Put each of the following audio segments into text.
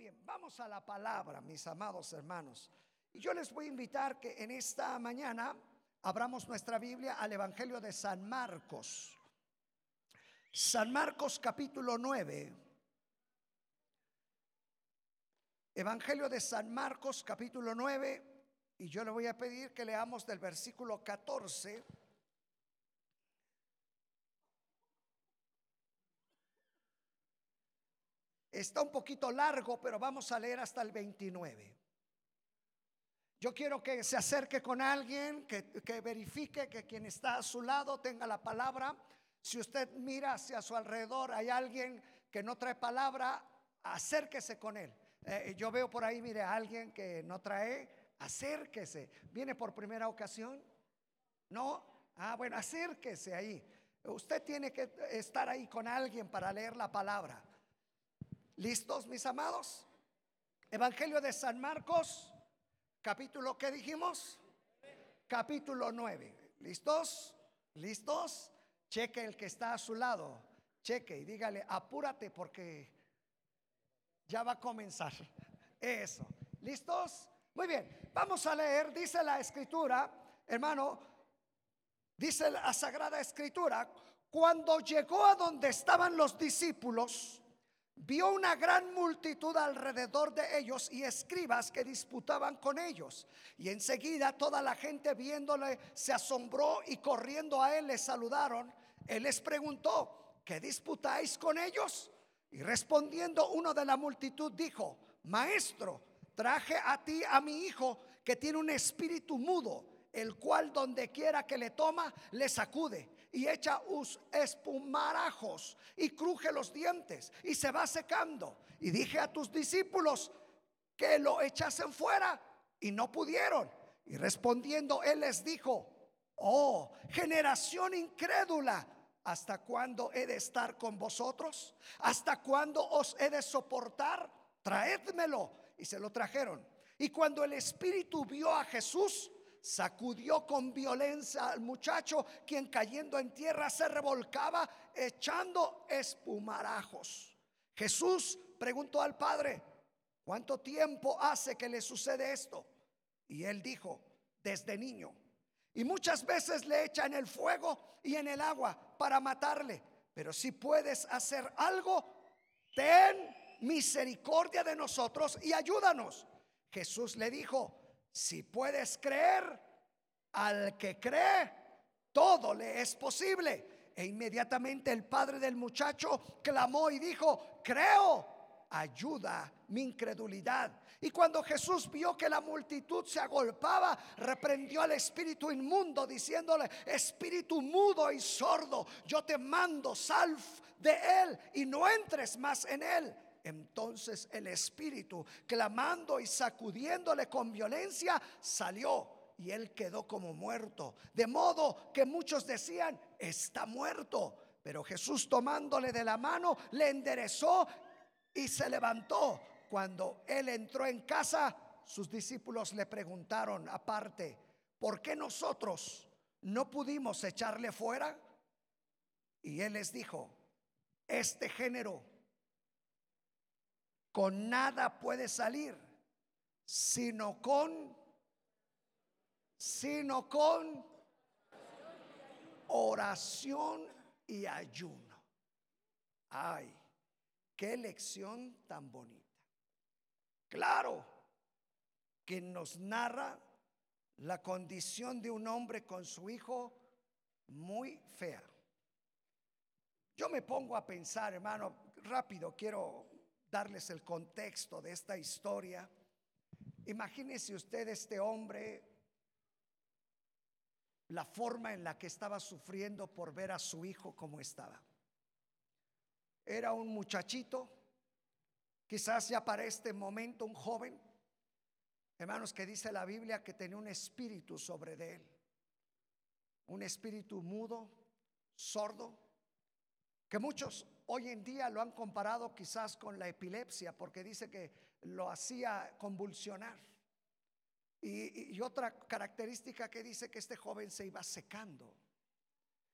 bien, vamos a la palabra, mis amados hermanos. Y yo les voy a invitar que en esta mañana abramos nuestra Biblia al Evangelio de San Marcos. San Marcos capítulo 9. Evangelio de San Marcos capítulo 9. Y yo le voy a pedir que leamos del versículo 14 Está un poquito largo, pero vamos a leer hasta el 29. Yo quiero que se acerque con alguien, que, que, verifique que quien está a su lado tenga la palabra. Si usted mira hacia su alrededor, hay alguien que no trae palabra, acérquese con él. Eh, yo veo por ahí, mire, a alguien que no trae, acérquese. ¿Viene por primera ocasión? No. Ah, bueno, acérquese ahí. Usted tiene que estar ahí con alguien para leer la palabra. ¿Listos, mis amados? Evangelio de San Marcos, capítulo, ¿qué dijimos? Capítulo 9. ¿Listos? ¿Listos? Cheque el que está a su lado. Cheque y dígale, apúrate porque ya va a comenzar. Eso. ¿Listos? Muy bien. Vamos a leer, dice la escritura, hermano, dice la Sagrada Escritura, cuando llegó a donde estaban los discípulos, vio una gran multitud alrededor de ellos y escribas que disputaban con ellos. Y enseguida toda la gente viéndole se asombró y corriendo a él le saludaron. Él les preguntó, ¿qué disputáis con ellos? Y respondiendo uno de la multitud dijo, Maestro, traje a ti a mi hijo que tiene un espíritu mudo, el cual donde quiera que le toma, le sacude y echa us espumarajos y cruje los dientes y se va secando. Y dije a tus discípulos que lo echasen fuera y no pudieron. Y respondiendo él les dijo, oh, generación incrédula, ¿hasta cuándo he de estar con vosotros? ¿Hasta cuándo os he de soportar? Traédmelo. Y se lo trajeron. Y cuando el Espíritu vio a Jesús, sacudió con violencia al muchacho, quien cayendo en tierra se revolcaba echando espumarajos. Jesús preguntó al Padre, ¿cuánto tiempo hace que le sucede esto? Y él dijo, desde niño. Y muchas veces le echa en el fuego y en el agua para matarle. Pero si puedes hacer algo, ten misericordia de nosotros y ayúdanos. Jesús le dijo, si puedes creer, al que cree, todo le es posible. E inmediatamente el padre del muchacho clamó y dijo, creo, ayuda mi incredulidad. Y cuando Jesús vio que la multitud se agolpaba, reprendió al espíritu inmundo, diciéndole, espíritu mudo y sordo, yo te mando, sal de él y no entres más en él. Entonces el espíritu, clamando y sacudiéndole con violencia, salió y él quedó como muerto. De modo que muchos decían, está muerto. Pero Jesús tomándole de la mano, le enderezó y se levantó. Cuando él entró en casa, sus discípulos le preguntaron aparte, ¿por qué nosotros no pudimos echarle fuera? Y él les dijo, este género con nada puede salir, sino con, sino con oración y ayuno. Ay, qué lección tan bonita. Claro que nos narra la condición de un hombre con su hijo muy fea. Yo me pongo a pensar, hermano, rápido, quiero darles el contexto de esta historia. Imagínese usted este hombre, la forma en la que estaba sufriendo por ver a su hijo como estaba. Era un muchachito, quizás ya para este momento un joven, hermanos, que dice la Biblia que tenía un espíritu sobre de él, un espíritu mudo, sordo, que muchos Hoy en día lo han comparado quizás con la epilepsia porque dice que lo hacía convulsionar. Y, otra característica que dice que este joven se iba secando.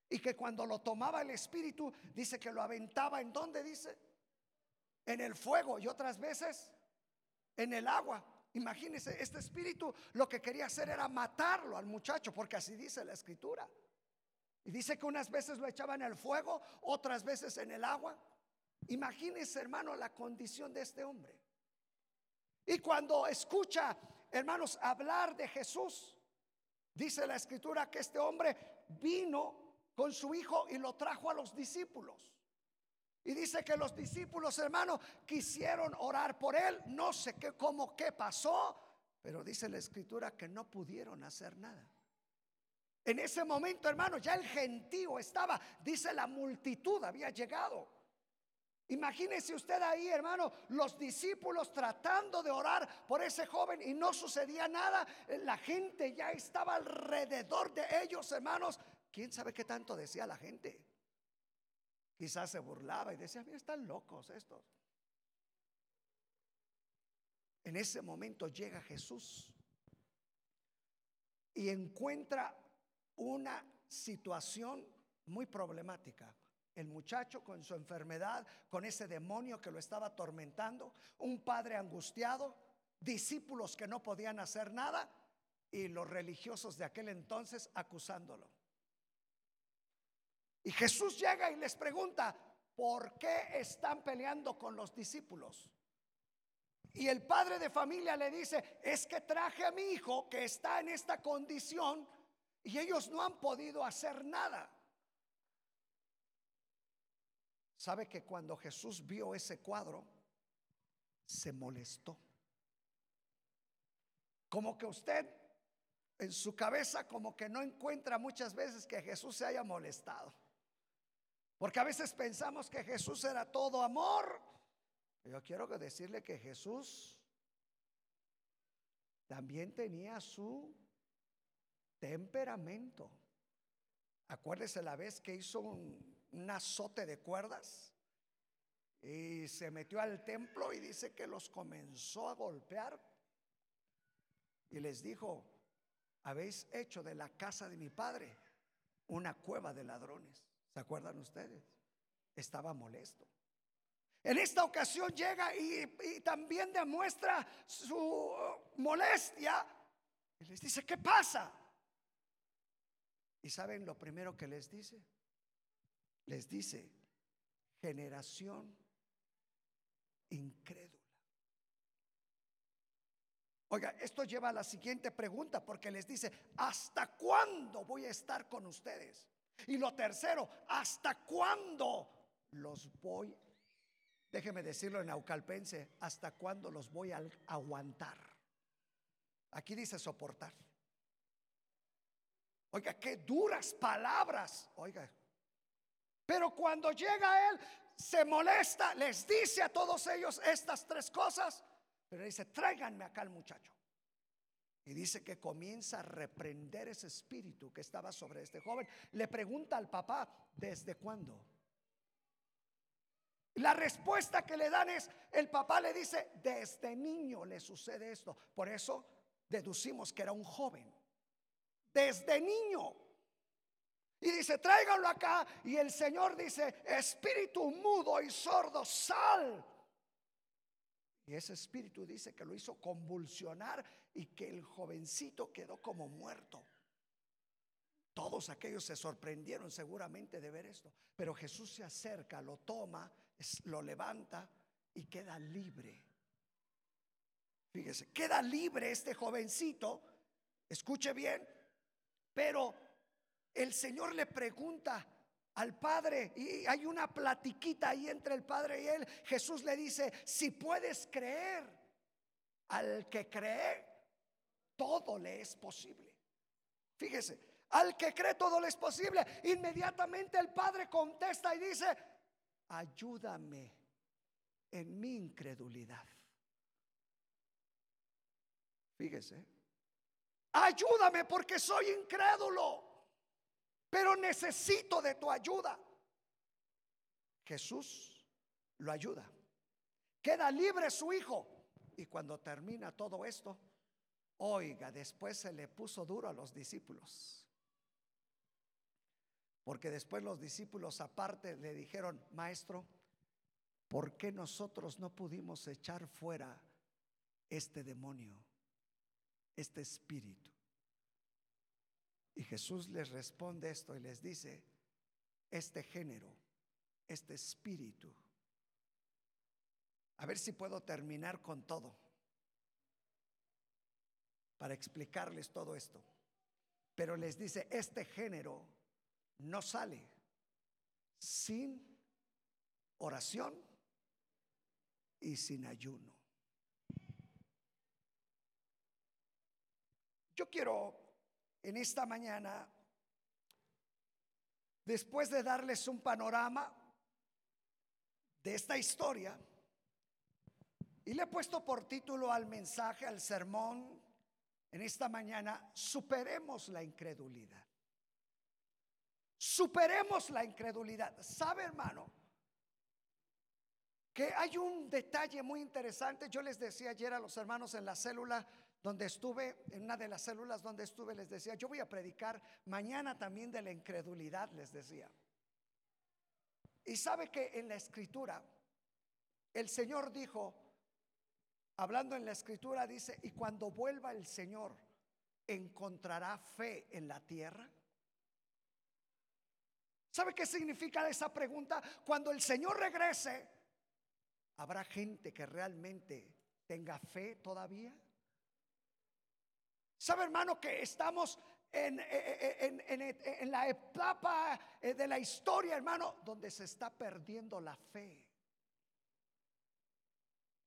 Y que cuando lo tomaba el espíritu, dice que lo aventaba en donde dice? En el fuego y otras veces en el agua. Imagínense, este espíritu lo que quería hacer era matarlo al muchacho, porque así dice la escritura. Y dice que unas veces lo echaba en el fuego, otras veces en el agua. Imagínense, hermano, la condición de este hombre. Y cuando escucha, hermanos, hablar de Jesús, dice la escritura que este hombre vino con su hijo y lo trajo a los discípulos. Y dice que los discípulos, hermanos, quisieron orar por él. No sé qué, cómo, qué pasó, pero dice la escritura que no pudieron hacer nada. En ese momento, hermano, ya el gentío estaba, dice la multitud había llegado. Imagínese usted ahí, hermano, los discípulos tratando de orar por ese joven y no sucedía nada. La gente ya estaba alrededor de ellos, hermanos. ¿Quién sabe qué tanto decía la gente? Quizás se burlaba y decía, mira, están locos estos. En ese momento llega Jesús y encuentra una situación muy problemática. El muchacho con su enfermedad, con ese demonio que lo estaba atormentando, un padre angustiado, discípulos que no podían hacer nada y los religiosos de aquel entonces acusándolo. Y Jesús llega y les pregunta, ¿por qué están peleando con los discípulos? Y el padre de familia le dice, es que traje a mi hijo que está en esta condición y ellos no han podido hacer nada. ¿Sabe que cuando Jesús vio ese cuadro, se molestó? Como que usted en su cabeza como que no encuentra muchas veces que Jesús se haya molestado. Porque a veces pensamos que Jesús era todo amor. Yo quiero decirle que Jesús también tenía su temperamento. Acuérdese la vez que hizo un, azote de cuerdas y se metió al templo y dice que los comenzó a golpear y les dijo, habéis hecho de la casa de mi padre una cueva de ladrones. ¿Se acuerdan ustedes? Estaba molesto. En esta ocasión llega y, también demuestra su molestia. Y les dice, ¿qué pasa? ¿Y saben lo primero que les dice? Les dice, generación incrédula. Oiga, esto lleva a la siguiente pregunta porque les dice, ¿hasta cuándo voy a estar con ustedes? Y lo tercero, ¿hasta cuándo los voy? Déjeme decirlo en aucalpense, ¿hasta cuándo los voy a aguantar? Aquí dice soportar. Oiga, qué duras palabras. Oiga, pero cuando llega él, se molesta, les dice a todos ellos estas tres cosas, pero dice, tráiganme acá al muchacho. Y dice que comienza a reprender ese espíritu que estaba sobre este joven. Le pregunta al papá, ¿desde cuándo? La respuesta que le dan es, el papá le dice, desde niño le sucede esto. Por eso deducimos que era un joven. Desde niño. Y dice, tráiganlo acá. Y el Señor dice, espíritu mudo y sordo, sal. Y ese espíritu dice que lo hizo convulsionar y que el jovencito quedó como muerto. Todos aquellos se sorprendieron seguramente de ver esto. Pero Jesús se acerca, lo toma, lo levanta y queda libre. Fíjese, queda libre este jovencito. Escuche bien. Pero el Señor le pregunta, al Padre. Y hay una platiquita ahí entre el Padre y él. Jesús le dice, si puedes creer, al que cree, todo le es posible. Fíjese, al que cree todo le es posible. Inmediatamente el Padre contesta y dice, ayúdame en mi incredulidad. Fíjese, ayúdame porque soy incrédulo pero necesito de tu ayuda. Jesús lo ayuda. Queda libre su hijo. Y cuando termina todo esto, oiga, después se le puso duro a los discípulos. Porque después los discípulos aparte le dijeron, maestro, ¿por qué nosotros no pudimos echar fuera este demonio, este espíritu? Y Jesús les responde esto y les dice, este género, este espíritu. A ver si puedo terminar con todo para explicarles todo esto. Pero les dice, este género no sale sin oración y sin ayuno. Yo quiero en esta mañana, después de darles un panorama de esta historia, y le he puesto por título al mensaje, al sermón, en esta mañana, superemos la incredulidad. Superemos la incredulidad. ¿Sabe, hermano? Que hay un detalle muy interesante. Yo les decía ayer a los hermanos en la célula donde estuve, en una de las células donde estuve, les decía, yo voy a predicar mañana también de la incredulidad, les decía. Y sabe que en la escritura, el Señor dijo, hablando en la escritura, dice, y cuando vuelva el Señor, ¿encontrará fe en la tierra? ¿Sabe qué significa esa pregunta? Cuando el Señor regrese, ¿habrá gente que realmente tenga fe todavía? ¿Sabe hermano que estamos en, en, la etapa eh, de la historia, hermano, donde se está perdiendo la fe?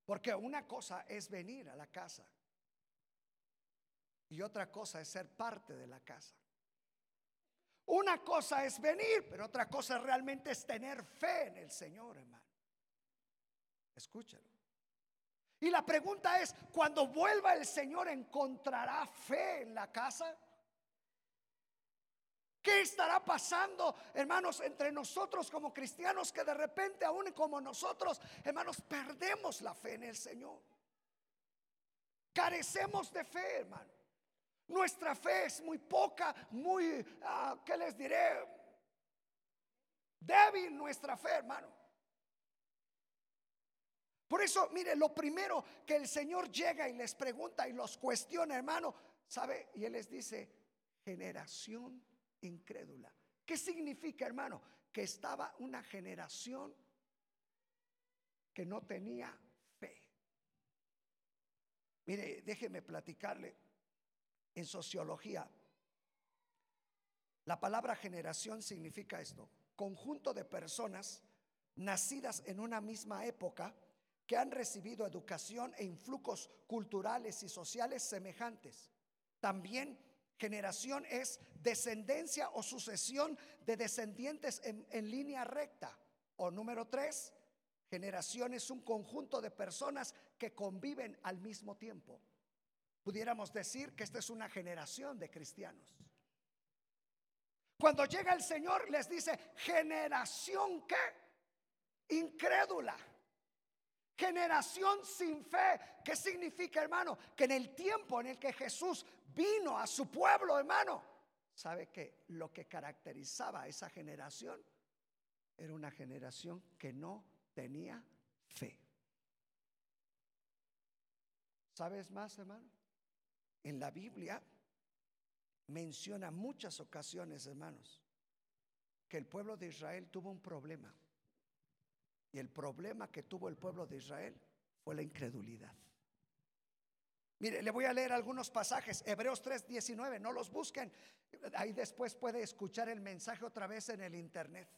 Porque una cosa es venir a la casa y otra cosa es ser parte de la casa. Una cosa es venir, pero otra cosa realmente es tener fe en el Señor, hermano. Escúchalo. Y la pregunta es, cuando vuelva el Señor, ¿encontrará fe en la casa? ¿Qué estará pasando, hermanos, entre nosotros como cristianos que de repente, aún como nosotros, hermanos, perdemos la fe en el Señor? Carecemos de fe, hermano. Nuestra fe es muy poca, muy, ah, ¿qué les diré? Débil nuestra fe, hermano. Por eso, mire, lo primero que el Señor llega y les pregunta y los cuestiona, hermano, ¿sabe? Y Él les dice, generación incrédula. ¿Qué significa, hermano? Que estaba una generación que no tenía fe. Mire, déjeme platicarle en sociología. La palabra generación significa esto, conjunto de personas nacidas en una misma época que han recibido educación e influjos culturales y sociales semejantes. También generación es descendencia o sucesión de descendientes en, en línea recta. O número tres, generación es un conjunto de personas que conviven al mismo tiempo. Pudiéramos decir que esta es una generación de cristianos. Cuando llega el Señor les dice, generación que incrédula. Generación sin fe. ¿Qué significa, hermano? Que en el tiempo en el que Jesús vino a su pueblo, hermano, ¿sabe que lo que caracterizaba a esa generación era una generación que no tenía fe? ¿Sabes más, hermano? En la Biblia menciona muchas ocasiones, hermanos, que el pueblo de Israel tuvo un problema. Y el problema que tuvo el pueblo de Israel fue la incredulidad. Mire, le voy a leer algunos pasajes. Hebreos 3:19, no los busquen. Ahí después puede escuchar el mensaje otra vez en el internet.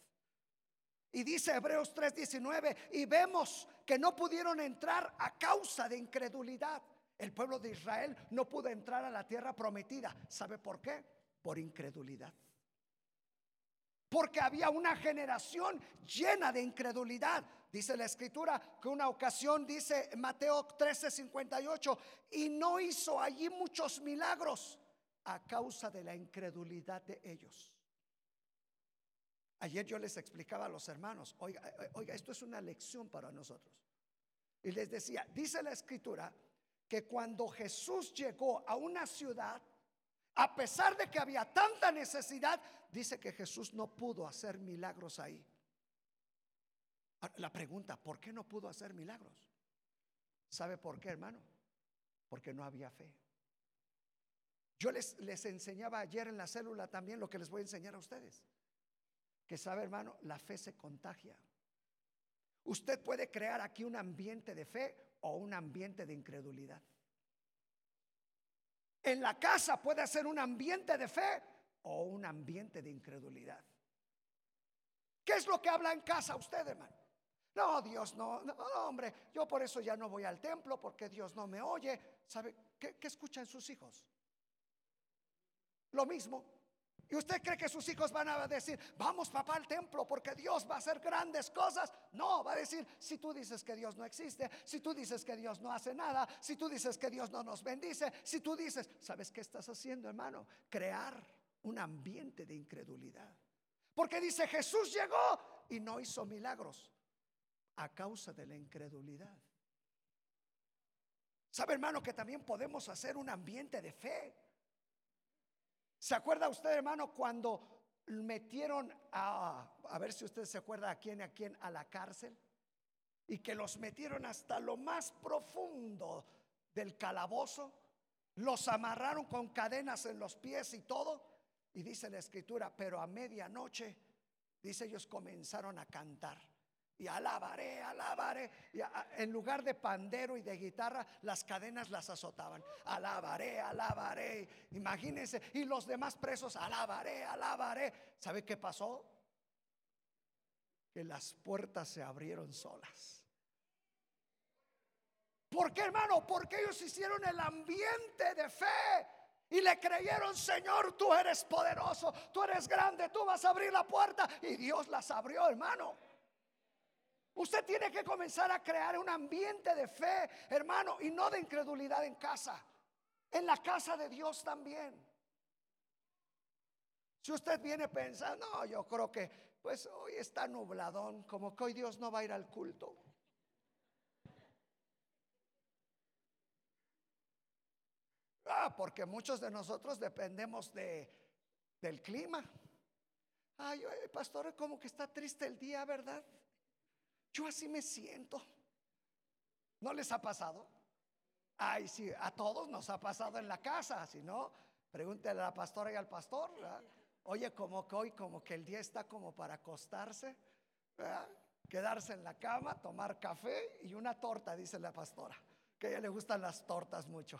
Y dice Hebreos 3:19, y vemos que no pudieron entrar a causa de incredulidad. El pueblo de Israel no pudo entrar a la tierra prometida. ¿Sabe por qué? Por incredulidad. Porque había una generación llena de incredulidad. Dice la escritura que una ocasión dice Mateo 13:58 y no hizo allí muchos milagros a causa de la incredulidad de ellos. Ayer yo les explicaba a los hermanos, oiga, eh, oiga, esto es una lección para nosotros. Y les decía, dice la escritura que cuando Jesús llegó a una ciudad, a pesar de que había tanta necesidad, dice que Jesús no pudo hacer milagros ahí. La pregunta, ¿por qué no pudo hacer milagros? ¿Sabe por qué, hermano? porque no había fe. Yo les, les enseñaba ayer en la célula también lo que les voy a enseñar a ustedes. Que sabe, hermano, la fe se contagia. Usted puede crear aquí un ambiente de fe o un ambiente de incredulidad. En la casa puede ser un ambiente de fe o un ambiente de incredulidad. ¿Qué es lo que habla en casa usted, hermano? No, Dios no, no, hombre, yo por eso ya no voy al templo porque Dios no me oye. ¿Sabe qué, qué escuchan sus hijos? Lo mismo. ¿Y usted cree que sus hijos van a decir, vamos papá al templo porque Dios va a hacer grandes cosas? No, va a decir, si tú dices que Dios no existe, si tú dices que Dios no hace nada, si tú dices que Dios no nos bendice, si tú dices, ¿sabes qué estás haciendo, hermano? Crear un ambiente de incredulidad. Porque dice, Jesús llegó y no hizo milagros a causa de la incredulidad. ¿Sabe, hermano, que también podemos hacer un ambiente de fe? ¿Se acuerda usted, hermano, cuando metieron a, a ver si usted se acuerda a quién, a quién, a la cárcel? Y que los metieron hasta lo más profundo del calabozo, los amarraron con cadenas en los pies y todo. Y dice la escritura, pero a medianoche, dice ellos comenzaron a cantar y alabaré, alabaré. Y en lugar de pandero y de guitarra, las cadenas las azotaban. Alabaré, alabaré. Imagínense. Y los demás presos, alabaré, alabaré. ¿Sabe qué pasó? Que las puertas se abrieron solas. ¿Por qué, hermano? Porque ellos hicieron el ambiente de fe. Y le creyeron, Señor, tú eres poderoso, tú eres grande, tú vas a abrir la puerta. Y Dios las abrió, hermano. Usted tiene que comenzar a crear un ambiente de fe, hermano, y no de incredulidad en casa. En la casa de Dios también. Si usted viene pensando, no, yo creo que pues hoy está nubladón, como que hoy Dios no va a ir al culto. Ah, porque muchos de nosotros dependemos de, del clima. Ay, pastor, como que está triste el día, ¿verdad? Yo así me siento. ¿No les ha pasado? Ay, sí, a todos nos ha pasado en la casa, si no, pregúntele a la pastora y al pastor. Oye, como que hoy, como que el día está como para acostarse, quedarse en la cama, tomar café y una torta, dice la pastora, que a ella le gustan las tortas mucho.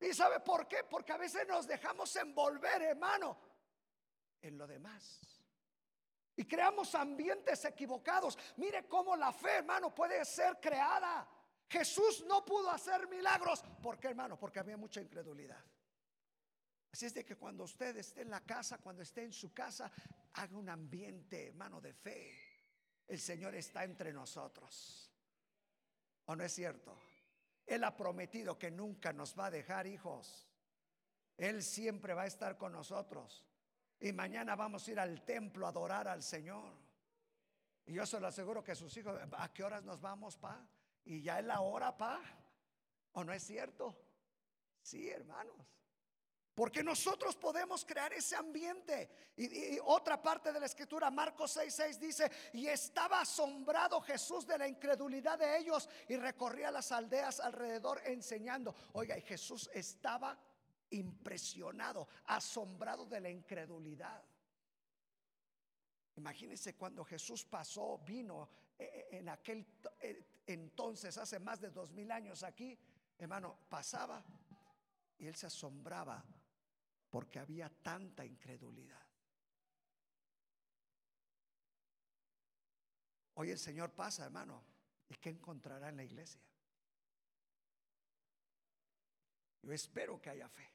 ¿Y sabe por qué? Porque a veces nos dejamos envolver, hermano, en lo demás. Y creamos ambientes equivocados. Mire cómo la fe, hermano, puede ser creada. Jesús no pudo hacer milagros. ¿Por qué, hermano? Porque había mucha incredulidad. Así es de que cuando usted esté en la casa, cuando esté en su casa, haga un ambiente, hermano, de fe. El Señor está entre nosotros. ¿O no es cierto? Él ha prometido que nunca nos va a dejar hijos. Él siempre va a estar con nosotros. Y mañana vamos a ir al templo a adorar al Señor. Y yo se lo aseguro que sus hijos, ¿a qué horas nos vamos, pa? Y ya es la hora, pa. ¿O no es cierto? Sí, hermanos. Porque nosotros podemos crear ese ambiente. Y, otra parte de la escritura, Marcos 6:6 dice, y estaba asombrado Jesús de la incredulidad de ellos y recorría las aldeas alrededor enseñando. Oiga, y Jesús estaba impresionado, asombrado de la incredulidad. Imagínense cuando Jesús pasó, vino eh, eh, en aquel eh, entonces, hace más de dos mil años aquí, hermano, pasaba y él se asombraba porque había tanta incredulidad. Hoy el Señor pasa, hermano, ¿y qué encontrará en la iglesia? Yo espero que haya fe.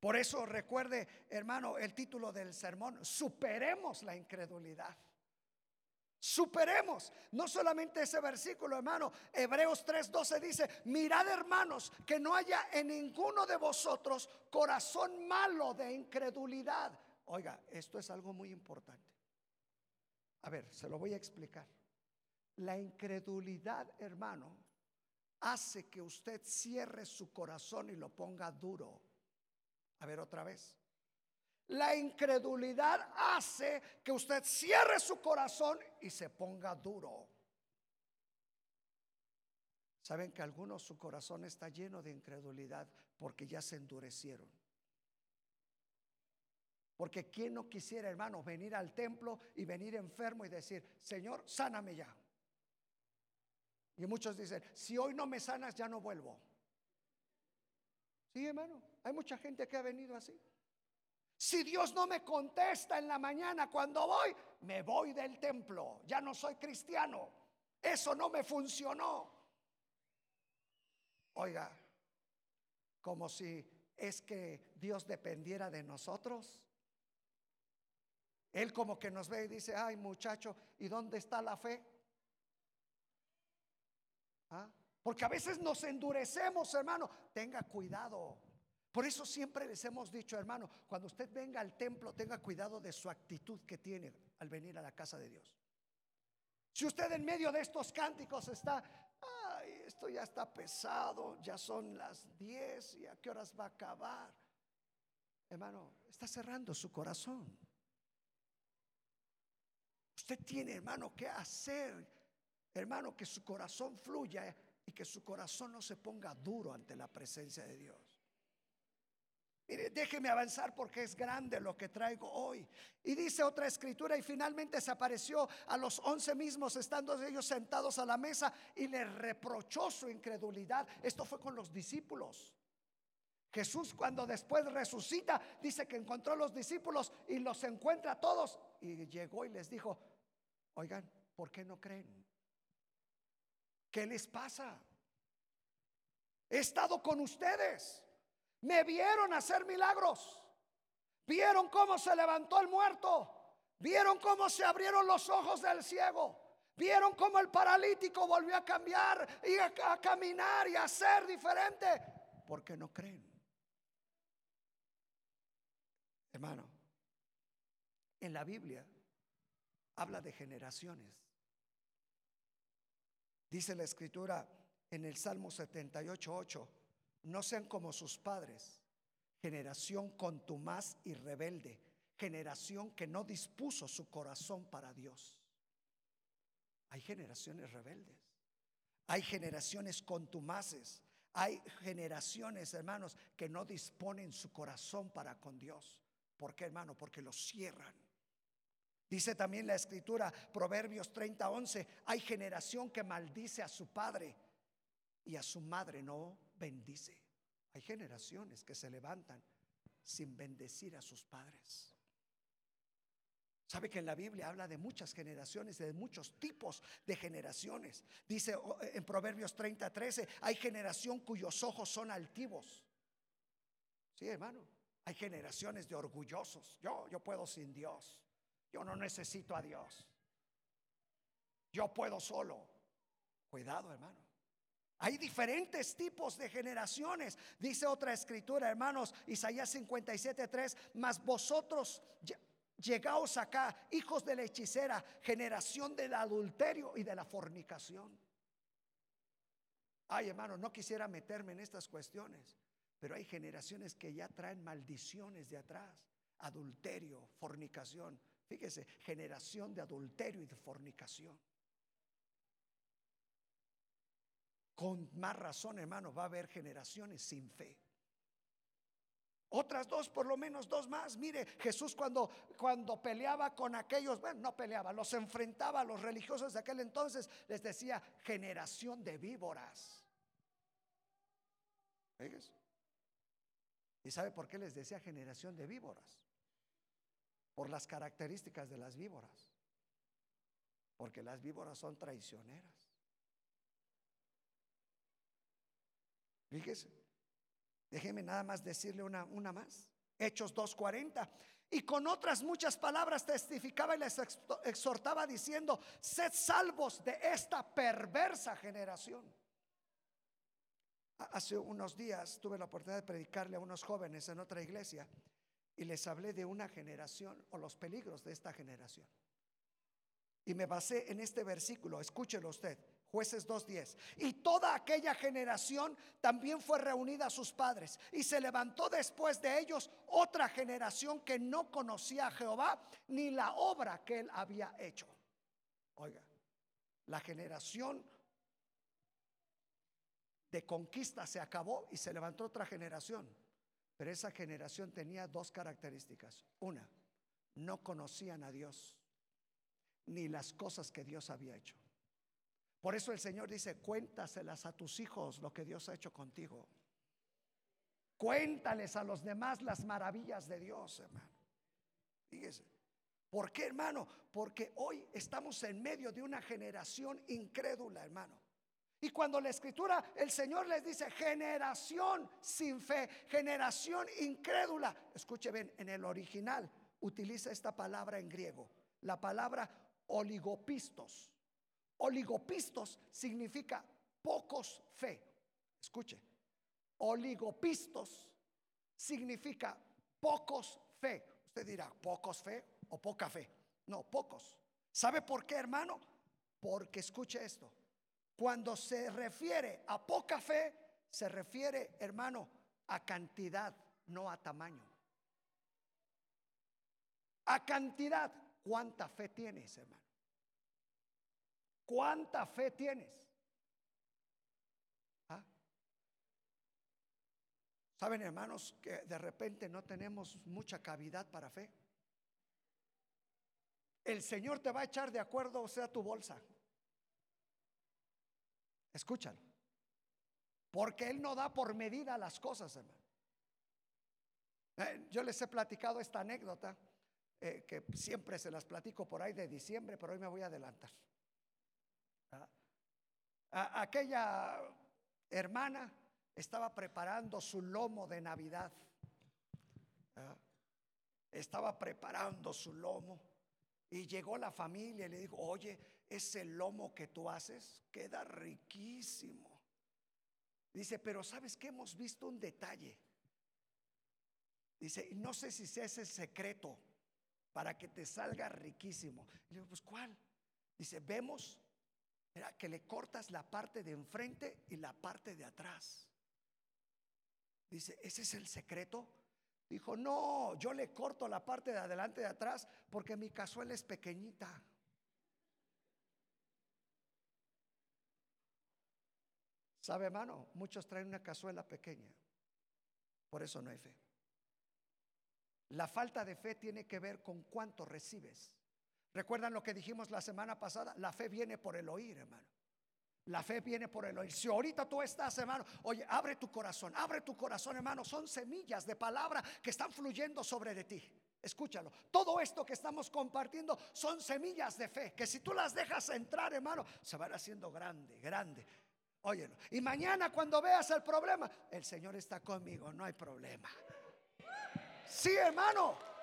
Por eso recuerde, hermano, el título del sermón, superemos la incredulidad. Superemos, no solamente ese versículo, hermano, Hebreos 3:12 dice, mirad hermanos, que no haya en ninguno de vosotros corazón malo de incredulidad. Oiga, esto es algo muy importante. A ver, se lo voy a explicar. La incredulidad, hermano, hace que usted cierre su corazón y lo ponga duro. A ver otra vez. La incredulidad hace que usted cierre su corazón y se ponga duro. Saben que algunos su corazón está lleno de incredulidad porque ya se endurecieron. Porque quién no quisiera, hermano, venir al templo y venir enfermo y decir, Señor, sáname ya. Y muchos dicen, si hoy no me sanas, ya no vuelvo. Sí, hermano, hay mucha gente que ha venido así. Si Dios no me contesta en la mañana cuando voy, me voy del templo. Ya no soy cristiano. Eso no me funcionó. Oiga, como si es que Dios dependiera de nosotros. Él como que nos ve y dice, ay muchacho, ¿y dónde está la fe? ¿Ah? Porque a veces nos endurecemos, hermano. Tenga cuidado. Por eso siempre les hemos dicho, hermano, cuando usted venga al templo, tenga cuidado de su actitud que tiene al venir a la casa de Dios. Si usted en medio de estos cánticos está, ay, esto ya está pesado, ya son las 10 y a qué horas va a acabar. Hermano, está cerrando su corazón. Usted tiene, hermano, que hacer, hermano, que su corazón fluya y que su corazón no se ponga duro ante la presencia de Dios. Mire, déjeme avanzar porque es grande lo que traigo hoy. Y dice otra escritura, y finalmente se apareció a los once mismos, estando ellos sentados a la mesa, y les reprochó su incredulidad. Esto fue con los discípulos. Jesús cuando después resucita, dice que encontró a los discípulos y los encuentra a todos. Y llegó y les dijo, oigan, ¿por qué no creen? ¿Qué les pasa? He estado con ustedes. Me vieron hacer milagros. Vieron cómo se levantó el muerto. Vieron cómo se abrieron los ojos del ciego. Vieron cómo el paralítico volvió a cambiar y a, caminar y a ser diferente. Porque no creen. Hermano, en la Biblia habla de generaciones. Dice la escritura en el Salmo 78, 8 no sean como sus padres, generación contumaz y rebelde, generación que no dispuso su corazón para Dios. Hay generaciones rebeldes, hay generaciones contumaces, hay generaciones, hermanos, que no disponen su corazón para con Dios. ¿Por qué, hermano? Porque lo cierran. Dice también la escritura, Proverbios 30, 11, hay generación que maldice a su padre y a su madre no bendice. Hay generaciones que se levantan sin bendecir a sus padres. Sabe que en la Biblia habla de muchas generaciones, de muchos tipos de generaciones. Dice oh, en Proverbios 30, 13, hay generación cuyos ojos son altivos. Sí, hermano, hay generaciones de orgullosos. Yo, yo puedo sin Dios. Yo no necesito a Dios. Yo puedo solo. Cuidado, hermano. Hay diferentes tipos de generaciones. Dice otra escritura, hermanos, Isaías 57:3, mas vosotros llegaos acá, hijos de la hechicera, generación del adulterio y de la fornicación. Ay, hermano, no quisiera meterme en estas cuestiones, pero hay generaciones que ya traen maldiciones de atrás, adulterio, fornicación. Fíjese, generación de adulterio y de fornicación. Con más razón, hermano, va a haber generaciones sin fe. Otras dos, por lo menos dos más. Mire, Jesús cuando, cuando peleaba con aquellos, bueno, no peleaba, los enfrentaba a los religiosos de aquel entonces, les decía generación de víboras. ¿Y sabe por qué les decía generación de víboras? Por las características de las víboras. Porque las víboras son traicioneras. Fíjese, déjeme nada más decirle una, una más. Hechos 2.40. Y con otras muchas palabras testificaba y les exhortaba diciendo, sed salvos de esta perversa generación. Hace unos días tuve la oportunidad de predicarle a unos jóvenes en otra iglesia y les hablé de una generación o los peligros de esta generación. Y me basé en este versículo, escúchelo usted. Jueces 2.10. Y toda aquella generación también fue reunida a sus padres. Y se levantó después de ellos otra generación que no conocía a Jehová ni la obra que él había hecho. Oiga, la generación de conquista se acabó y se levantó otra generación. Pero esa generación tenía dos características. Una, no conocían a Dios ni las cosas que Dios había hecho. Por eso el Señor dice, cuéntaselas a tus hijos lo que Dios ha hecho contigo. Cuéntales a los demás las maravillas de Dios, hermano. Fíjese. ¿Por qué, hermano? Porque hoy estamos en medio de una generación incrédula, hermano. Y cuando la escritura, el Señor les dice, generación sin fe, generación incrédula. Escuche bien, en el original utiliza esta palabra en griego, la palabra oligopistos. Oligopistos significa pocos fe. Escuche, oligopistos significa pocos fe. Usted dirá, pocos fe o poca fe. No, pocos. ¿Sabe por qué, hermano? Porque escuche esto. Cuando se refiere a poca fe, se refiere, hermano, a cantidad, no a tamaño. A cantidad, ¿cuánta fe tienes, hermano? ¿Cuánta fe tienes? ¿Ah? ¿Saben, hermanos, que de repente no tenemos mucha cavidad para fe? El Señor te va a echar de acuerdo, o sea, tu bolsa. Escúchalo. Porque Él no da por medida las cosas, hermano. Eh, yo les he platicado esta anécdota, eh, que siempre se las platico por ahí de diciembre, pero hoy me voy a adelantar. Ah, aquella hermana estaba preparando su lomo de Navidad. Estaba preparando su lomo. Y llegó la familia y le dijo, oye, ese lomo que tú haces queda riquísimo. Dice, pero ¿sabes que Hemos visto un detalle. Dice, no sé si sea ese secreto para que te salga riquísimo. digo, pues ¿cuál? Dice, vemos que le cortas la parte de enfrente y la parte de atrás. Dice, ¿ese es el secreto? Dijo, no, yo le corto la parte de adelante y de atrás porque mi cazuela es pequeñita. ¿Sabe, hermano? Muchos traen una cazuela pequeña. Por eso no hay fe. La falta de fe tiene que ver con cuánto recibes. ¿Recuerdan lo que dijimos la semana pasada? La fe viene por el oír, hermano. La fe viene por el oír. Si ahorita tú estás, hermano, oye, abre tu corazón, abre tu corazón, hermano. Son semillas de palabra que están fluyendo sobre de ti. Escúchalo. Todo esto que estamos compartiendo son semillas de fe que si tú las dejas entrar, hermano, se van haciendo grande, grande. Óyelo. Y mañana cuando veas el problema, el Señor está conmigo, no hay problema. Sí, hermano.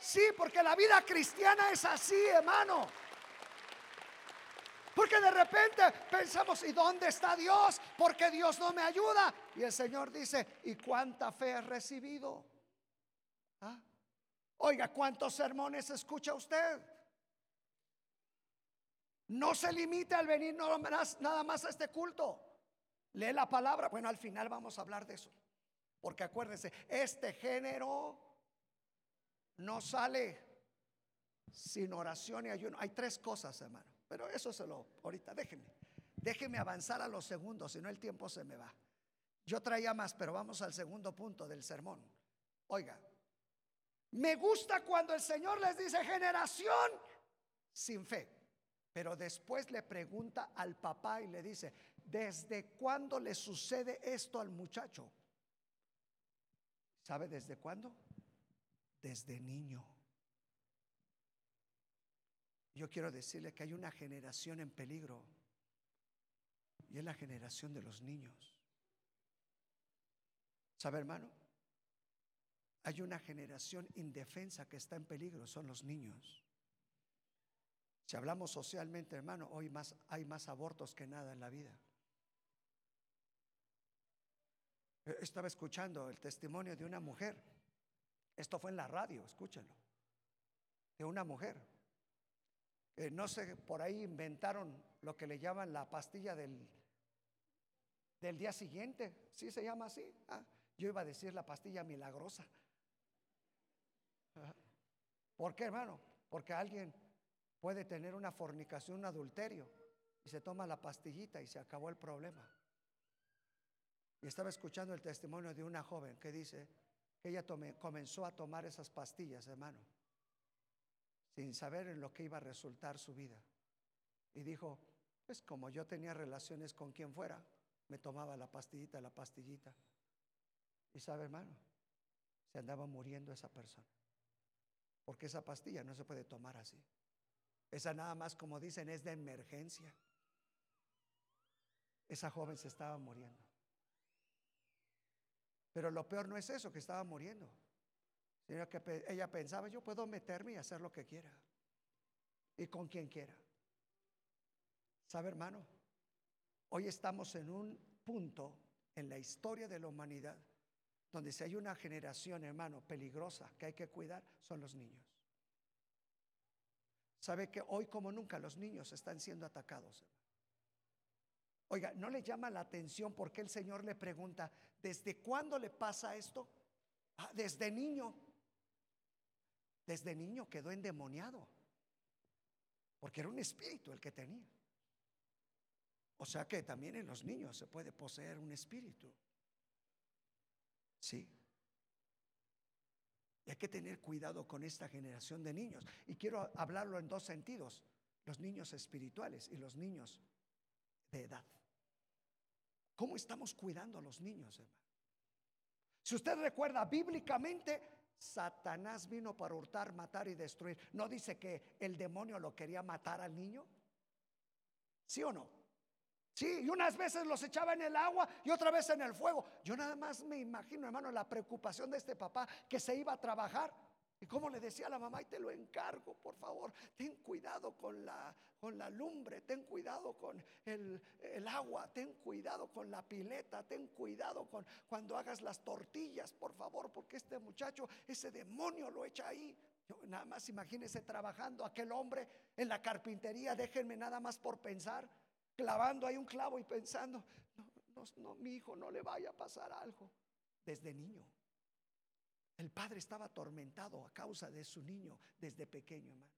Sí, porque la vida cristiana es así, hermano. Porque de repente pensamos, ¿y dónde está Dios? Porque Dios no me ayuda. Y el Señor dice, ¿y cuánta fe ha recibido? ¿Ah? Oiga, ¿cuántos sermones escucha usted? No se limite al venir nada más a este culto. Lee la palabra. Bueno, al final vamos a hablar de eso. Porque acuérdense, este género no sale sin oración y ayuno. Hay tres cosas, hermano. Pero eso se lo, ahorita, déjeme. Déjeme avanzar a los segundos, si no el tiempo se me va. Yo traía más, pero vamos al segundo punto del sermón. Oiga, me gusta cuando el Señor les dice generación sin fe. Pero después le pregunta al papá y le dice, ¿desde cuándo le sucede esto al muchacho? ¿Sabe desde cuándo? Desde niño. Yo quiero decirle que hay una generación en peligro y es la generación de los niños. ¿Sabe, hermano? Hay una generación indefensa que está en peligro, son los niños. Si hablamos socialmente, hermano, hoy más, hay más abortos que nada en la vida. Eh, estaba escuchando el testimonio de una mujer. Esto fue en la radio, escúchenlo. De una mujer eh, no sé, por ahí inventaron lo que le llaman la pastilla del, del día siguiente. ¿Sí se llama así? Ah, yo iba a decir la pastilla milagrosa. ¿Por qué, hermano? Porque alguien puede tener una fornicación, un adulterio, y se toma la pastillita y se acabó el problema. Y estaba escuchando el testimonio de una joven que dice que ella comenzó a tomar esas pastillas, hermano, sin saber en lo que iba a resultar su vida. Y dijo, pues como yo tenía relaciones con quien fuera, me tomaba la pastillita, la pastillita. Y sabe, hermano, se andaba muriendo esa persona. Porque esa pastilla no se puede tomar así. Esa nada más, como dicen, es de emergencia. Esa joven se estaba muriendo. Pero lo peor no es eso, que estaba muriendo. Sino que ella pensaba, yo puedo meterme y hacer lo que quiera. Y con quien quiera. ¿Sabe, hermano? Hoy estamos en un punto en la historia de la humanidad donde si hay una generación, hermano, peligrosa que hay que cuidar, son los niños. ¿Sabe que hoy como nunca los niños están siendo atacados? Oiga, ¿no le llama la atención porque el Señor le pregunta, ¿desde cuándo le pasa esto? Ah, desde niño. Desde niño quedó endemoniado. Porque era un espíritu el que tenía. O sea que también en los niños se puede poseer un espíritu. Sí. Y hay que tener cuidado con esta generación de niños. Y quiero hablarlo en dos sentidos. Los niños espirituales y los niños de edad. ¿Cómo estamos cuidando a los niños, hermano? Si usted recuerda, bíblicamente, Satanás vino para hurtar, matar y destruir. ¿No dice que el demonio lo quería matar al niño? ¿Sí o no? Sí, y unas veces los echaba en el agua y otra vez en el fuego. Yo nada más me imagino, hermano, la preocupación de este papá que se iba a trabajar. Y como le decía a la mamá, y te lo encargo, por favor, ten cuidado con la, con la lumbre, ten cuidado con el, el, agua, ten cuidado con la pileta, ten cuidado con cuando hagas las tortillas, por favor, porque este muchacho, ese demonio lo echa ahí. Yo nada más imagínese trabajando aquel hombre en la carpintería, déjenme nada más por pensar clavando ahí un clavo y pensando, no, no, mi hijo no le vaya a pasar algo. Desde niño. El padre estaba atormentado a causa de su niño desde pequeño, hermano.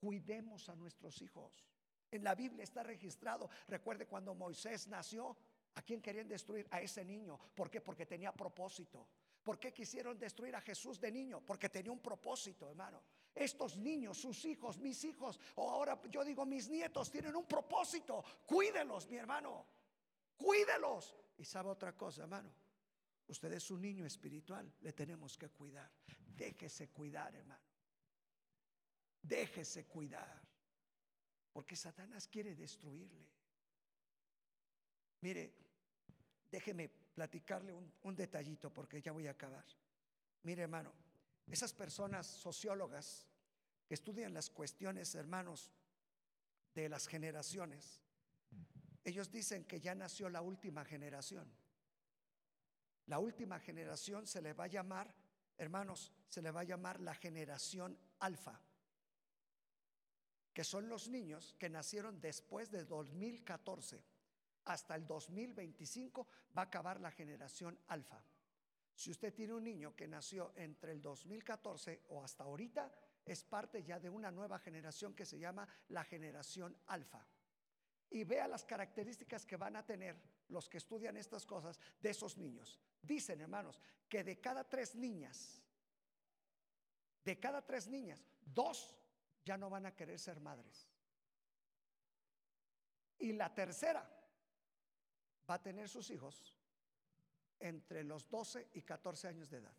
Cuidemos a nuestros hijos. En la Biblia está registrado. Recuerde cuando Moisés nació, ¿a quién querían destruir? A ese niño. ¿Por qué? Porque tenía propósito. ¿Por qué quisieron destruir a Jesús de niño? Porque tenía un propósito, hermano. Estos niños, sus hijos, mis hijos, o ahora yo digo mis nietos, tienen un propósito. Cuídelos, mi hermano. Cuídelos. Y sabe otra cosa, hermano. Usted es un niño espiritual, le tenemos que cuidar. Déjese cuidar, hermano. Déjese cuidar. Porque Satanás quiere destruirle. Mire, déjeme platicarle un, un detallito porque ya voy a acabar. Mire, hermano. Esas personas sociólogas que estudian las cuestiones, hermanos, de las generaciones, ellos dicen que ya nació la última generación. La última generación se le va a llamar, hermanos, se le va a llamar la generación alfa, que son los niños que nacieron después de 2014. Hasta el 2025 va a acabar la generación alfa. Si usted tiene un niño que nació entre el 2014 o hasta ahorita, es parte ya de una nueva generación que se llama la generación alfa. Y vea las características que van a tener los que estudian estas cosas de esos niños. Dicen, hermanos, que de cada tres niñas, de cada tres niñas, dos ya no van a querer ser madres. Y la tercera va a tener sus hijos entre los 12 y 14 años de edad.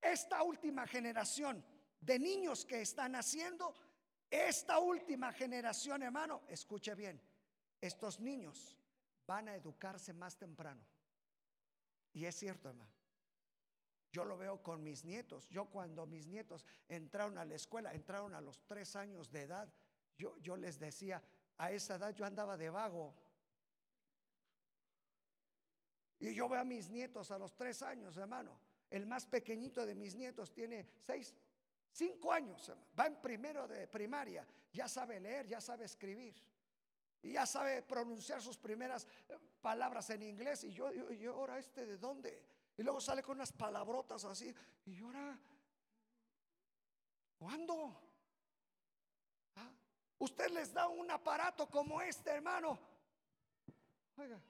Esta última generación de niños que están naciendo, esta última generación, hermano, escuche bien, estos niños van a educarse más temprano. Y es cierto, hermano. Yo lo veo con mis nietos. Yo cuando mis nietos entraron a la escuela, entraron a los tres años de edad, yo, yo les decía, a esa edad yo andaba de vago, y yo veo a mis nietos a los tres años, hermano. El más pequeñito de mis nietos tiene seis, cinco años, va en primero de primaria. Ya sabe leer, ya sabe escribir. Y ya sabe pronunciar sus primeras eh, palabras en inglés. Y yo, yo, yo ahora este de dónde? Y luego sale con unas palabrotas así. Y ahora, ¿cuándo? ¿Ah? Usted les da un aparato como este, hermano. Oiga,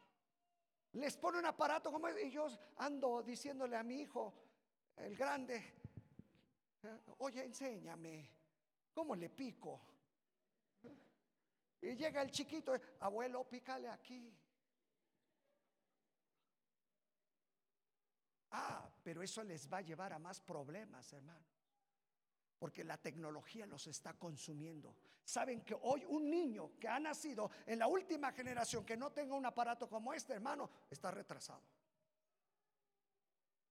les pone un aparato como y yo ando diciéndole a mi hijo, el grande, oye, enséñame, ¿cómo le pico? Y llega el chiquito, abuelo, pícale aquí. Ah, pero eso les va a llevar a más problemas, hermano. Porque la tecnología los está consumiendo. Saben que hoy un niño que ha nacido en la última generación que no tenga un aparato como este, hermano, está retrasado.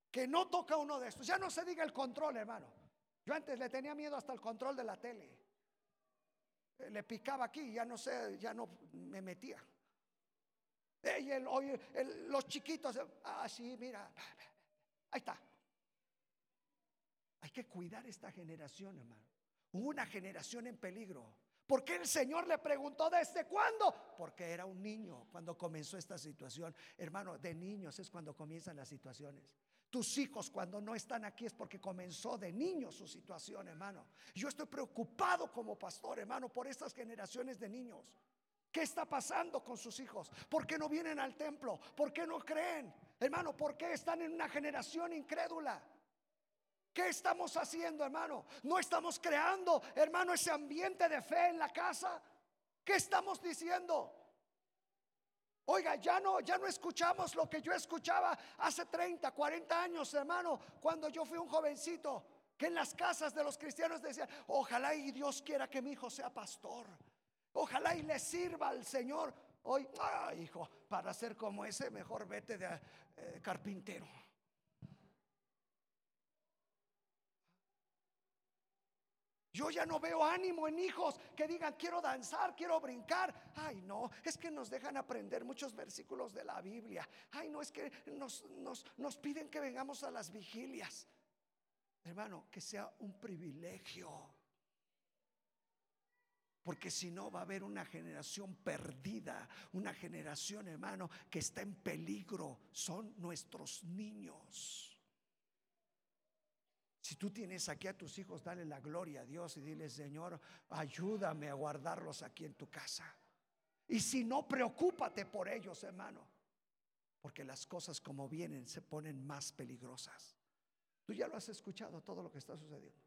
Que no toca uno de estos. Ya no se diga el control, hermano. Yo antes le tenía miedo hasta el control de la tele. Eh, le picaba aquí, ya no sé, ya no me metía. Y el, los chiquitos, así, ah, mira, ahí está. Hay que cuidar esta generación, hermano. una generación en peligro. ¿Por qué el Señor le preguntó desde cuándo? Porque era un niño cuando comenzó esta situación. Hermano, de niños es cuando comienzan las situaciones. Tus hijos cuando no están aquí es porque comenzó de niños su situación, hermano. Yo estoy preocupado como pastor, hermano, por estas generaciones de niños. ¿Qué está pasando con sus hijos? ¿Por qué no vienen al templo? ¿Por qué no creen? Hermano, ¿por qué están en una generación incrédula? ¿Qué estamos haciendo, hermano? No estamos creando, hermano, ese ambiente de fe en la casa. ¿Qué estamos diciendo? Oiga, ya no, ya no escuchamos lo que yo escuchaba hace 30, 40 años, hermano, cuando yo fui un jovencito, que en las casas de los cristianos decían, ojalá y Dios quiera que mi hijo sea pastor. Ojalá y le sirva al Señor. Hoy, ah, hijo, para ser como ese, mejor vete de eh, carpintero. Yo ya no veo ánimo en hijos que digan, quiero danzar, quiero brincar. Ay, no, es que nos dejan aprender muchos versículos de la Biblia. Ay, no, es que nos, nos piden que vengamos a las vigilias. Hermano, que sea un privilegio. Porque si no va a haber una generación perdida, una generación, hermano, que está en peligro. Son nuestros niños. Si tú tienes aquí a tus hijos, dale la gloria a Dios y dile, Señor, ayúdame a guardarlos aquí en tu casa. Y si no, preocúpate por ellos, hermano. Porque las cosas como vienen se ponen más peligrosas. Tú ya lo has escuchado, todo lo que está sucediendo.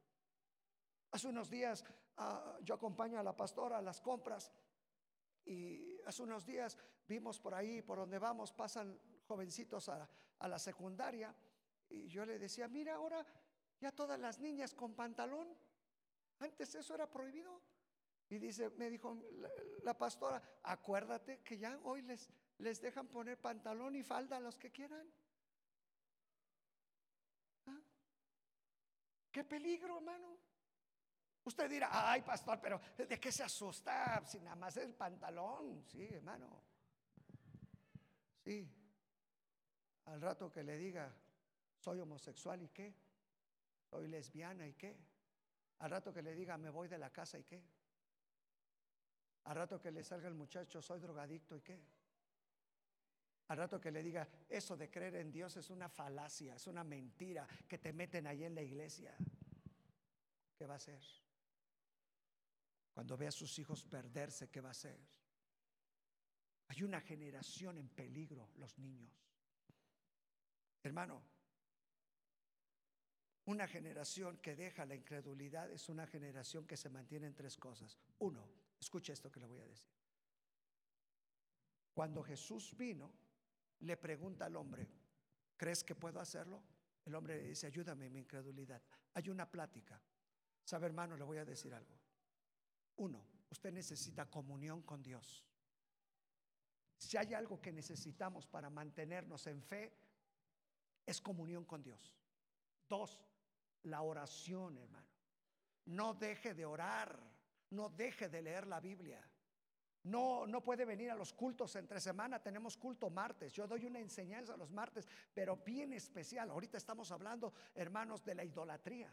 Hace unos días ah, yo acompaño a la pastora a las compras y hace unos días vimos por ahí, por donde vamos, pasan jovencitos a, a la secundaria y yo le decía, mira, ahora ya todas las niñas con pantalón. Antes eso era prohibido. Y dice, me dijo la, pastora, acuérdate que ya hoy les, les dejan poner pantalón y falda a los que quieran. ¿Ah? Qué peligro, hermano. Usted dirá, ay, pastor, pero ¿de qué se asusta? Si nada más el pantalón. Sí, hermano. Sí. Al rato que le diga, soy homosexual y qué soy lesbiana y qué. Al rato que le diga, me voy de la casa y qué. Al rato que le salga el muchacho, soy drogadicto y qué. Al rato que le diga, eso de creer en Dios es una falacia, es una mentira que te meten ahí en la iglesia. ¿Qué va a hacer? Cuando ve a sus hijos perderse, ¿qué va a hacer? Hay una generación en peligro, los niños. Hermano, una generación que deja la incredulidad es una generación que se mantiene en tres cosas. Uno, escuche esto que le voy a decir. Cuando Jesús vino, le pregunta al hombre, ¿crees que puedo hacerlo? El hombre le dice, ayúdame en mi incredulidad. Hay una plática. Sabe, hermano, le voy a decir algo. Uno, usted necesita comunión con Dios. Si hay algo que necesitamos para mantenernos en fe, es comunión con Dios. Dos, la oración, hermano. No deje de orar, no deje de leer la Biblia. No, no puede venir a los cultos entre semana, tenemos culto martes. Yo doy una enseñanza los martes, pero bien especial. Ahorita estamos hablando, hermanos, de la idolatría.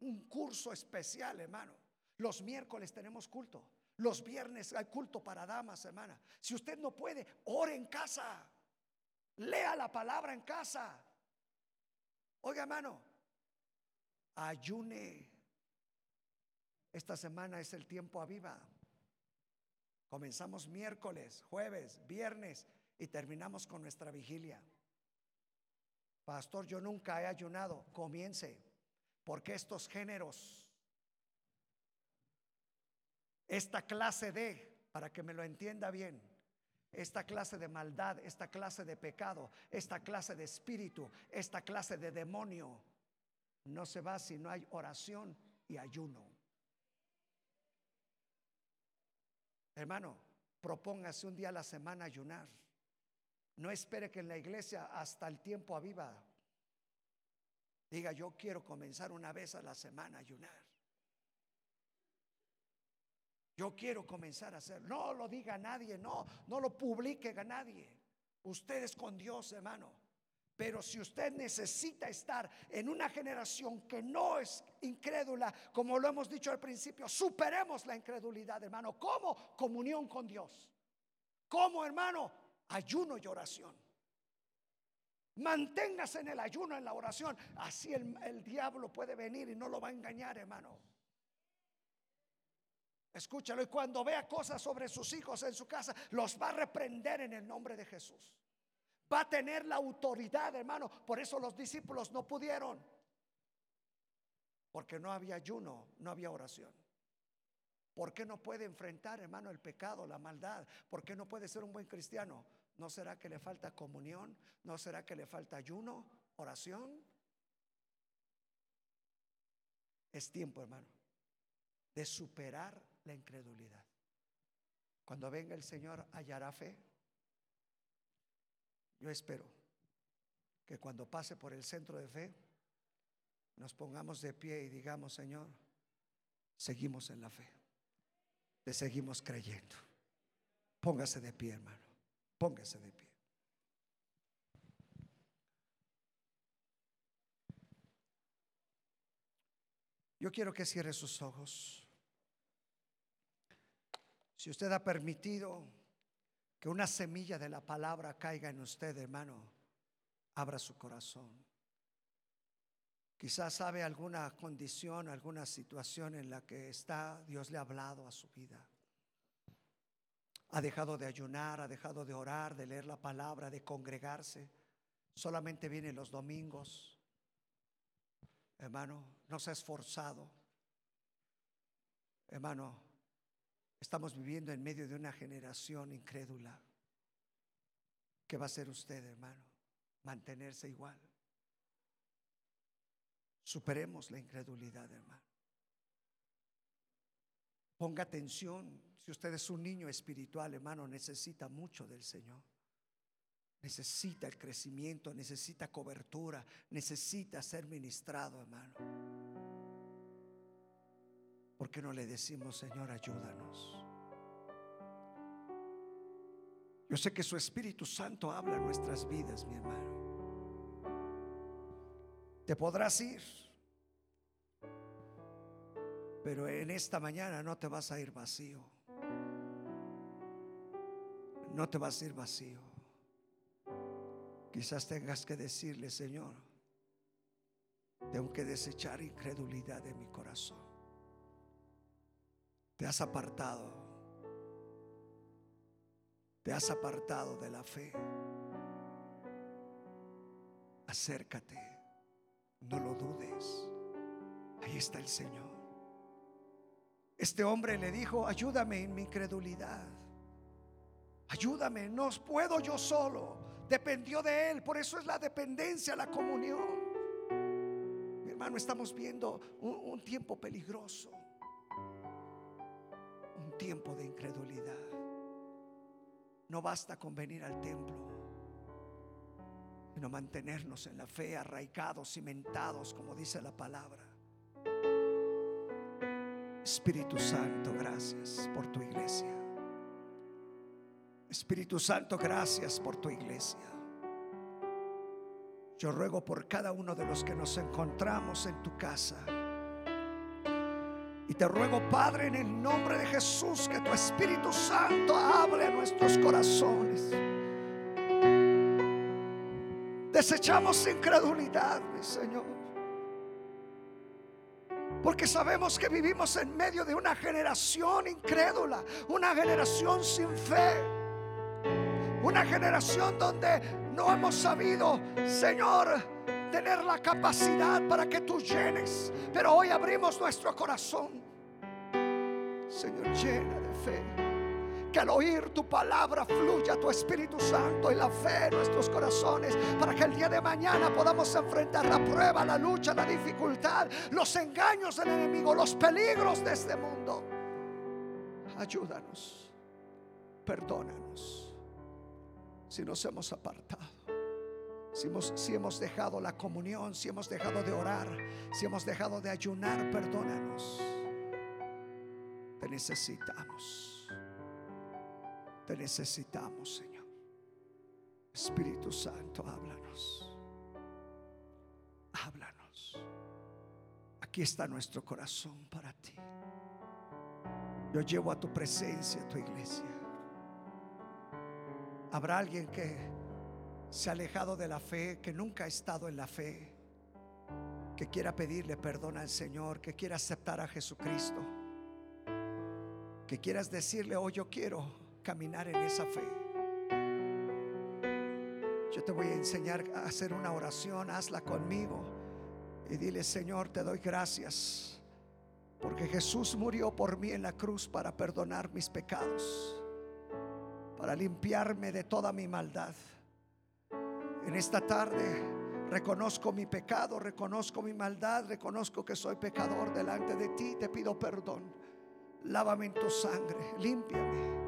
Un curso especial, hermano. Los miércoles tenemos culto. Los viernes hay culto para damas, hermana. Si usted no puede, ore en casa. Lea la palabra en casa. Oiga, hermano, ayune. Esta semana es el tiempo aviva. Comenzamos miércoles, jueves, viernes y terminamos con nuestra vigilia. Pastor, yo nunca he ayunado. Comience, porque estos géneros, esta clase de, para que me lo entienda bien, esta clase de maldad, esta clase de pecado, esta clase de espíritu, esta clase de demonio, no se va si no hay oración y ayuno. Hermano, propóngase un día a la semana ayunar. No espere que en la iglesia hasta el tiempo aviva. Diga, yo quiero comenzar una vez a la semana a ayunar. Yo quiero comenzar a hacer. No lo diga a nadie, no, no lo publique a nadie. Usted es con Dios, hermano. Pero si usted necesita estar en una generación que no es incrédula, como lo hemos dicho al principio, superemos la incredulidad, hermano. ¿Cómo? Comunión con Dios. ¿Cómo, hermano? Ayuno y oración. Manténgase en el ayuno, en la oración. Así el, el diablo puede venir y no lo va a engañar, hermano. Escúchalo y cuando vea cosas sobre sus hijos en su casa, los va a reprender en el nombre de Jesús va a tener la autoridad, hermano. Por eso los discípulos no pudieron. Porque no había ayuno, no había oración. ¿Por qué no puede enfrentar, hermano, el pecado, la maldad? ¿Por qué no puede ser un buen cristiano? ¿No será que le falta comunión? ¿No será que le falta ayuno, oración? Es tiempo, hermano, de superar la incredulidad. Cuando venga el Señor, hallará fe. Yo espero que cuando pase por el centro de fe, nos pongamos de pie y digamos, Señor, seguimos en la fe, te seguimos creyendo. Póngase de pie, hermano, póngase de pie. Yo quiero que cierre sus ojos. Si usted ha permitido que una semilla de la palabra caiga en usted, hermano. Abra su corazón. Quizás sabe alguna condición, alguna situación en la que está, Dios le ha hablado a su vida. Ha dejado de ayunar, ha dejado de orar, de leer la palabra, de congregarse. Solamente viene los domingos. Hermano, no se ha esforzado. Hermano, Estamos viviendo en medio de una generación incrédula. ¿Qué va a hacer usted, hermano? Mantenerse igual. Superemos la incredulidad, hermano. Ponga atención. Si usted es un niño espiritual, hermano, necesita mucho del Señor. Necesita el crecimiento, necesita cobertura, necesita ser ministrado, hermano. ¿Por qué no le decimos, Señor, ayúdanos? Yo sé que su Espíritu Santo habla en nuestras vidas, mi hermano. Te podrás ir, pero en esta mañana no te vas a ir vacío. No te vas a ir vacío. Quizás tengas que decirle, Señor, tengo que desechar incredulidad de mi corazón. Te has apartado. Te has apartado de la fe. Acércate. No lo dudes. Ahí está el Señor. Este hombre le dijo, ayúdame en mi incredulidad. Ayúdame, no puedo yo solo. Dependió de él. Por eso es la dependencia, la comunión. Mi hermano, estamos viendo un, un tiempo peligroso tiempo de incredulidad. No basta con venir al templo, sino mantenernos en la fe, arraigados, cimentados, como dice la palabra. Espíritu Santo, gracias por tu iglesia. Espíritu Santo, gracias por tu iglesia. Yo ruego por cada uno de los que nos encontramos en tu casa te ruego, Padre, en el nombre de Jesús, que tu Espíritu Santo hable a nuestros corazones. Desechamos incredulidad, mi Señor. Porque sabemos que vivimos en medio de una generación incrédula, una generación sin fe. Una generación donde no hemos sabido, Señor, tener la capacidad para que tú llenes. Pero hoy abrimos nuestro corazón. Señor, llena de fe que al oír tu palabra fluya tu Espíritu Santo y la fe en nuestros corazones para que el día de mañana podamos enfrentar la prueba, la lucha, la dificultad, los engaños del enemigo, los peligros de este mundo. Ayúdanos, perdónanos si nos hemos apartado. Si hemos, si hemos dejado la comunión, si hemos dejado de orar, si hemos dejado de ayunar, perdónanos. Necesitamos. Te necesitamos, Señor. Espíritu Santo, háblanos. Háblanos. Aquí está nuestro corazón para ti. Yo llevo a tu presencia, a tu iglesia. Habrá alguien que se ha alejado de la fe, que nunca ha estado en la fe, que quiera pedirle perdón al Señor, que quiera aceptar a Jesucristo, que quieras decirle, oh, yo quiero caminar en esa fe. Yo te voy a enseñar a hacer una oración, hazla conmigo y dile, Señor, te doy gracias porque Jesús murió por mí en la cruz para perdonar mis pecados, para limpiarme de toda mi maldad. En esta tarde reconozco mi pecado, reconozco mi maldad, reconozco que soy pecador delante de ti, te pido perdón. Lávame en tu sangre, límpiame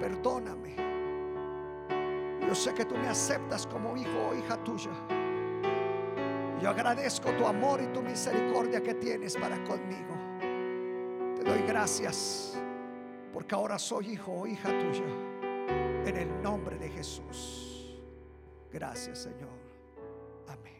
perdóname. Yo sé que tú me aceptas como hijo o hija tuya. Yo agradezco tu amor y tu misericordia que tienes para conmigo. Te doy gracias porque ahora soy hijo o hija tuya. En el nombre de Jesús. Gracias Señor. Amén.